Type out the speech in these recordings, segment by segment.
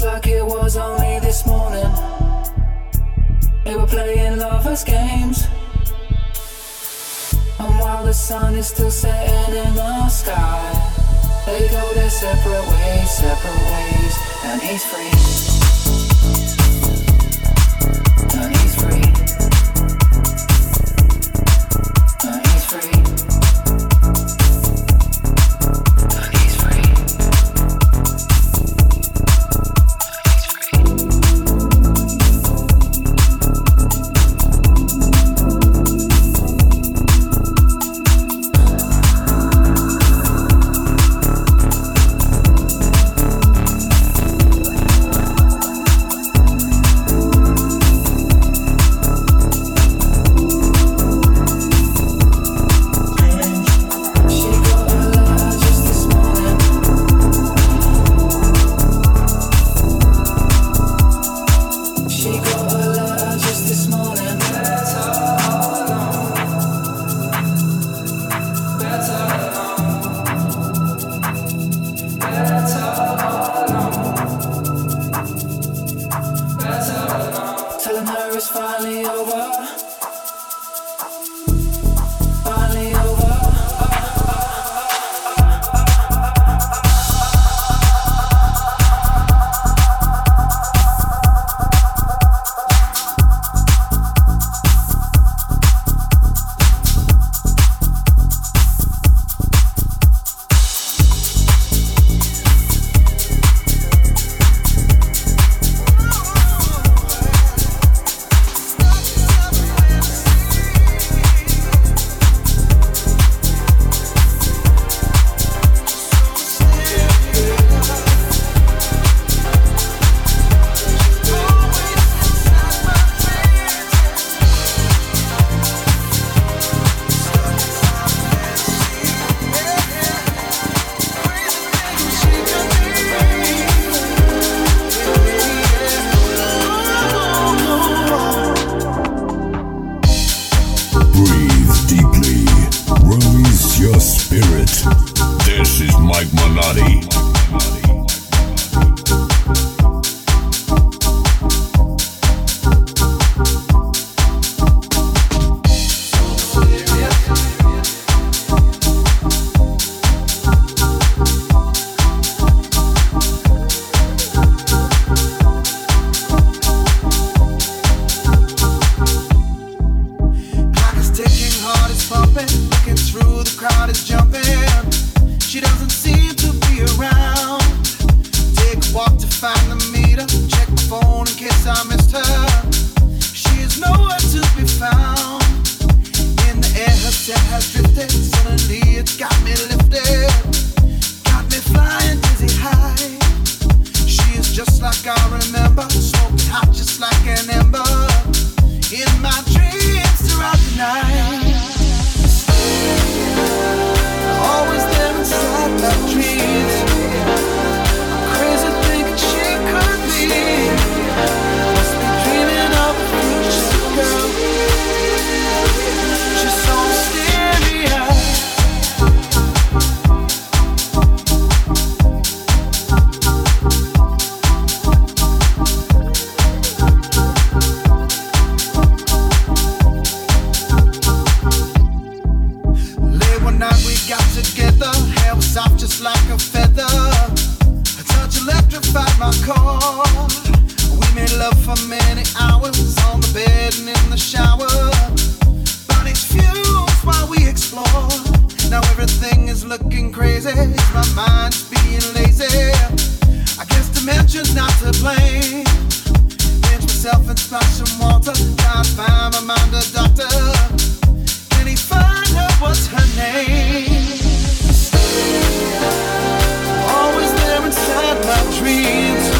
feels like it was only this morning. They were playing lovers' games. And while the sun is still setting in the sky, they go their separate ways, separate ways, and he's free. is looking crazy. My mind's being lazy? I guess dimension's not to blame. Pinch myself and splash some water. Can't find my mind a doctor. Can he find out what's her name? Always there inside my dreams.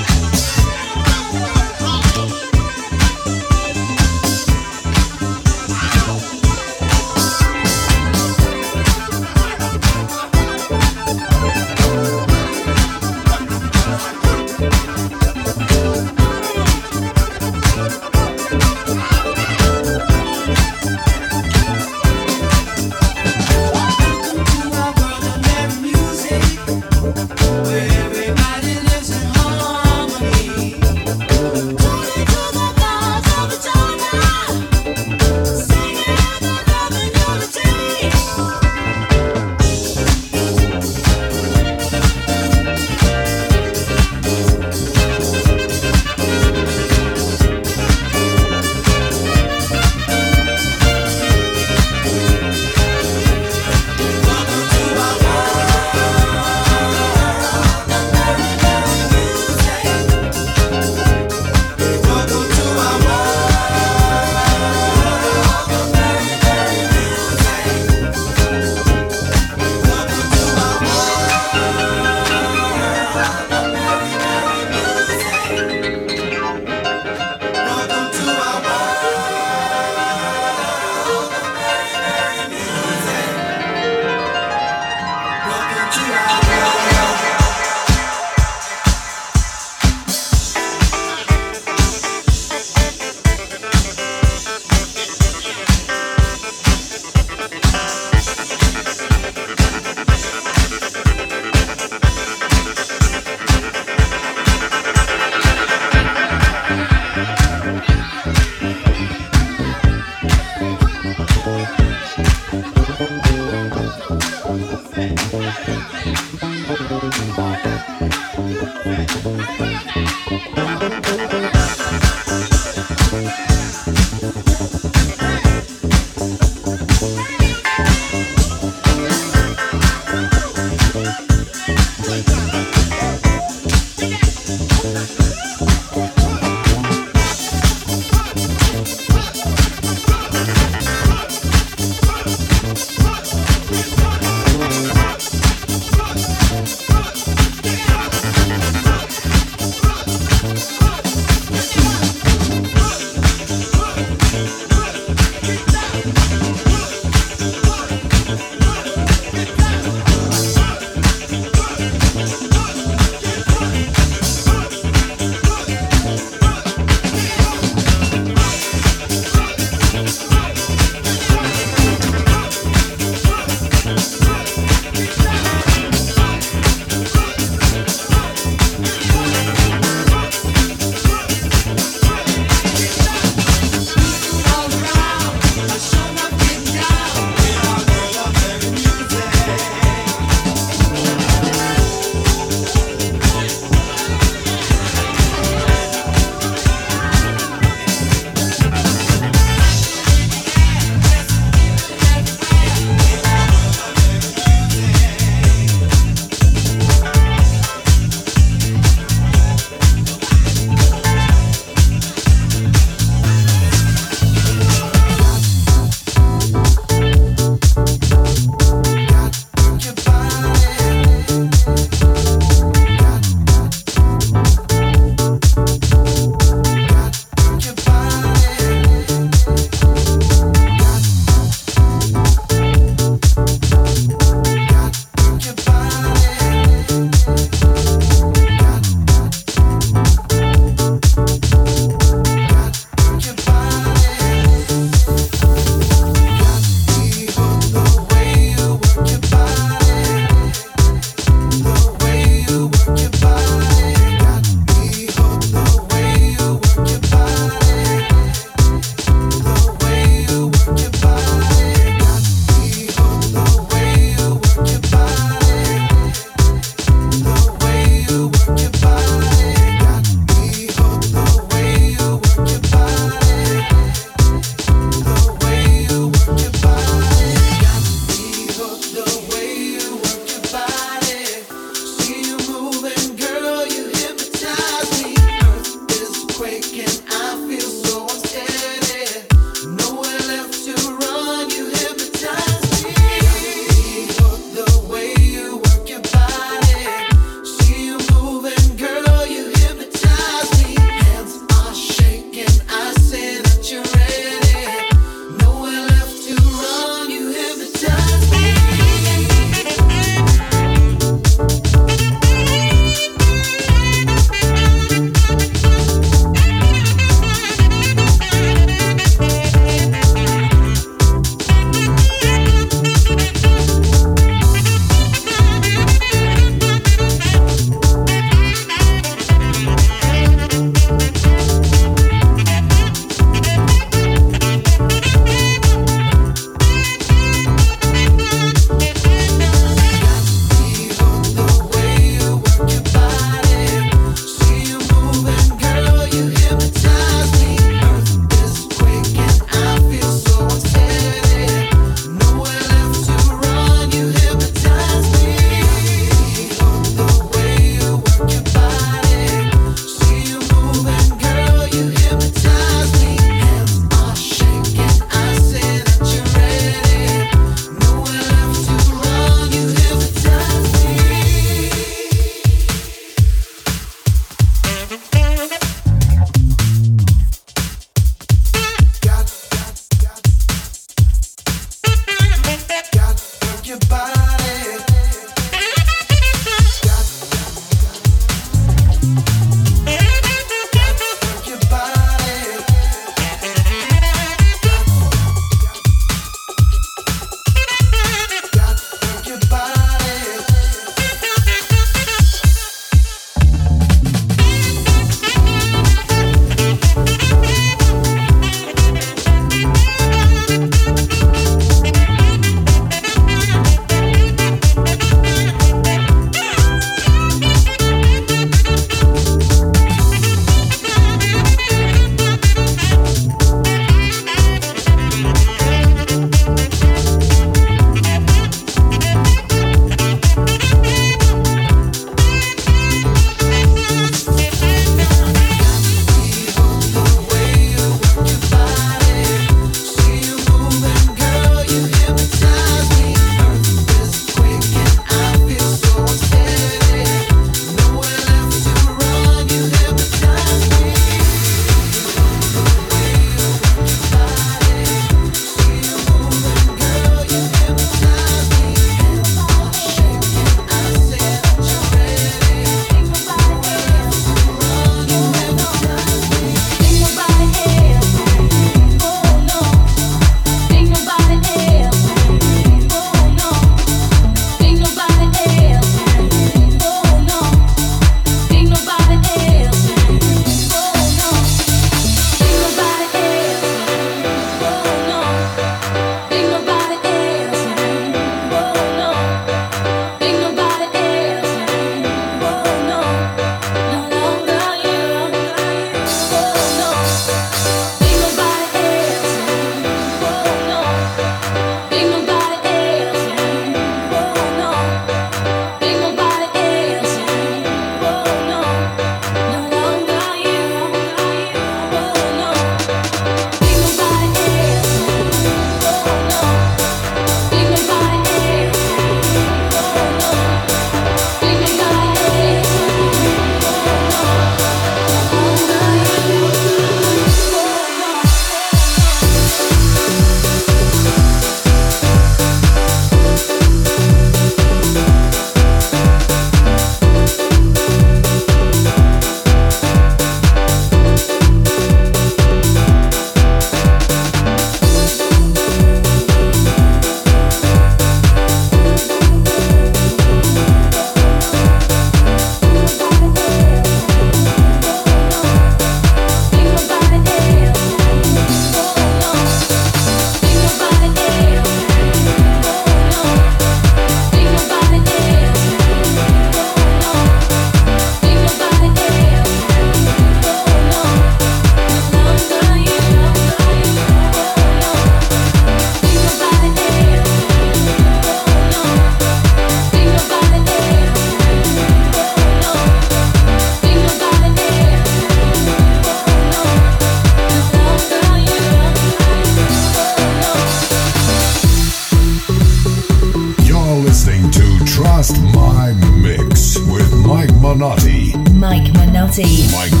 Oh Mike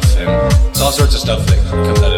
stuff and it's all sorts of stuff that comes out of